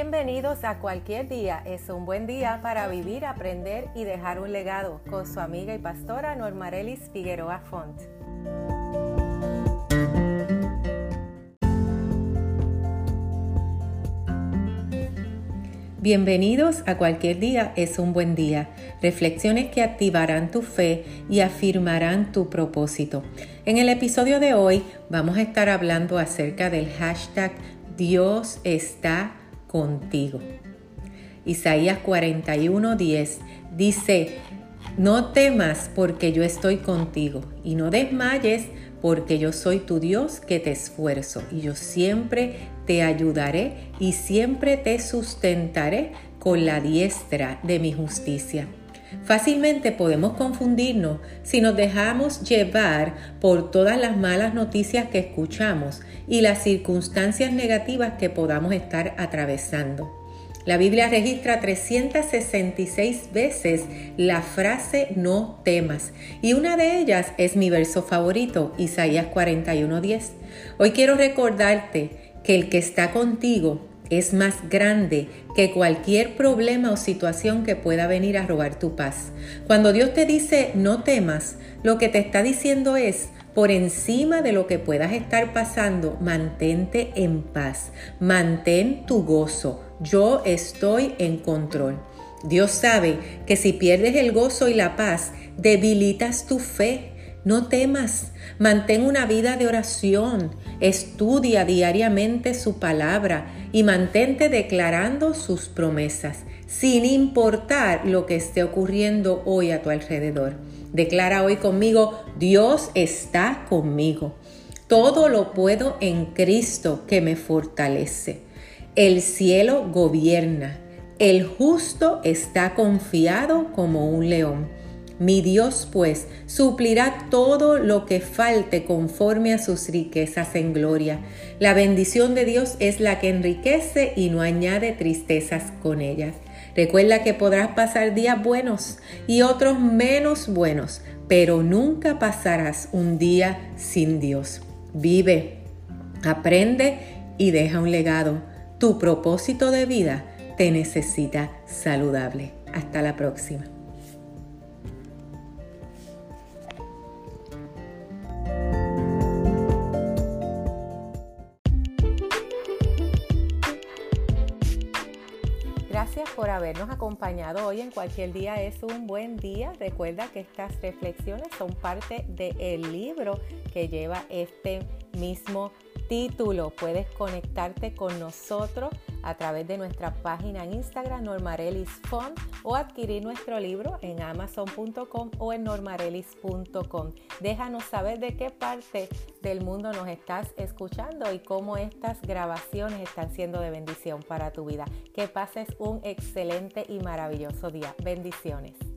Bienvenidos a cualquier día. Es un buen día para vivir, aprender y dejar un legado con su amiga y pastora Normarelis Figueroa Font. Bienvenidos a cualquier día es un buen día. Reflexiones que activarán tu fe y afirmarán tu propósito. En el episodio de hoy vamos a estar hablando acerca del hashtag Dios está contigo. Isaías 41:10 dice, no temas porque yo estoy contigo y no desmayes porque yo soy tu Dios que te esfuerzo y yo siempre te ayudaré y siempre te sustentaré con la diestra de mi justicia. Fácilmente podemos confundirnos si nos dejamos llevar por todas las malas noticias que escuchamos y las circunstancias negativas que podamos estar atravesando. La Biblia registra 366 veces la frase no temas y una de ellas es mi verso favorito, Isaías 41:10. Hoy quiero recordarte que el que está contigo es más grande que cualquier problema o situación que pueda venir a robar tu paz. Cuando Dios te dice no temas, lo que te está diciendo es por encima de lo que puedas estar pasando, mantente en paz, mantén tu gozo yo estoy en control. Dios sabe que si pierdes el gozo y la paz, debilitas tu fe. No temas, mantén una vida de oración, estudia diariamente su palabra y mantente declarando sus promesas, sin importar lo que esté ocurriendo hoy a tu alrededor. Declara hoy conmigo, Dios está conmigo. Todo lo puedo en Cristo que me fortalece. El cielo gobierna. El justo está confiado como un león. Mi Dios pues suplirá todo lo que falte conforme a sus riquezas en gloria. La bendición de Dios es la que enriquece y no añade tristezas con ellas. Recuerda que podrás pasar días buenos y otros menos buenos, pero nunca pasarás un día sin Dios. Vive, aprende y deja un legado. Tu propósito de vida te necesita saludable. Hasta la próxima. Gracias por habernos acompañado hoy en cualquier día es un buen día. Recuerda que estas reflexiones son parte del libro que lleva este mismo título. Puedes conectarte con nosotros a través de nuestra página en Instagram Normarelis Fund o adquirir nuestro libro en amazon.com o en normarelis.com. Déjanos saber de qué parte del mundo nos estás escuchando y cómo estas grabaciones están siendo de bendición para tu vida. Que pases un excelente y maravilloso día. Bendiciones.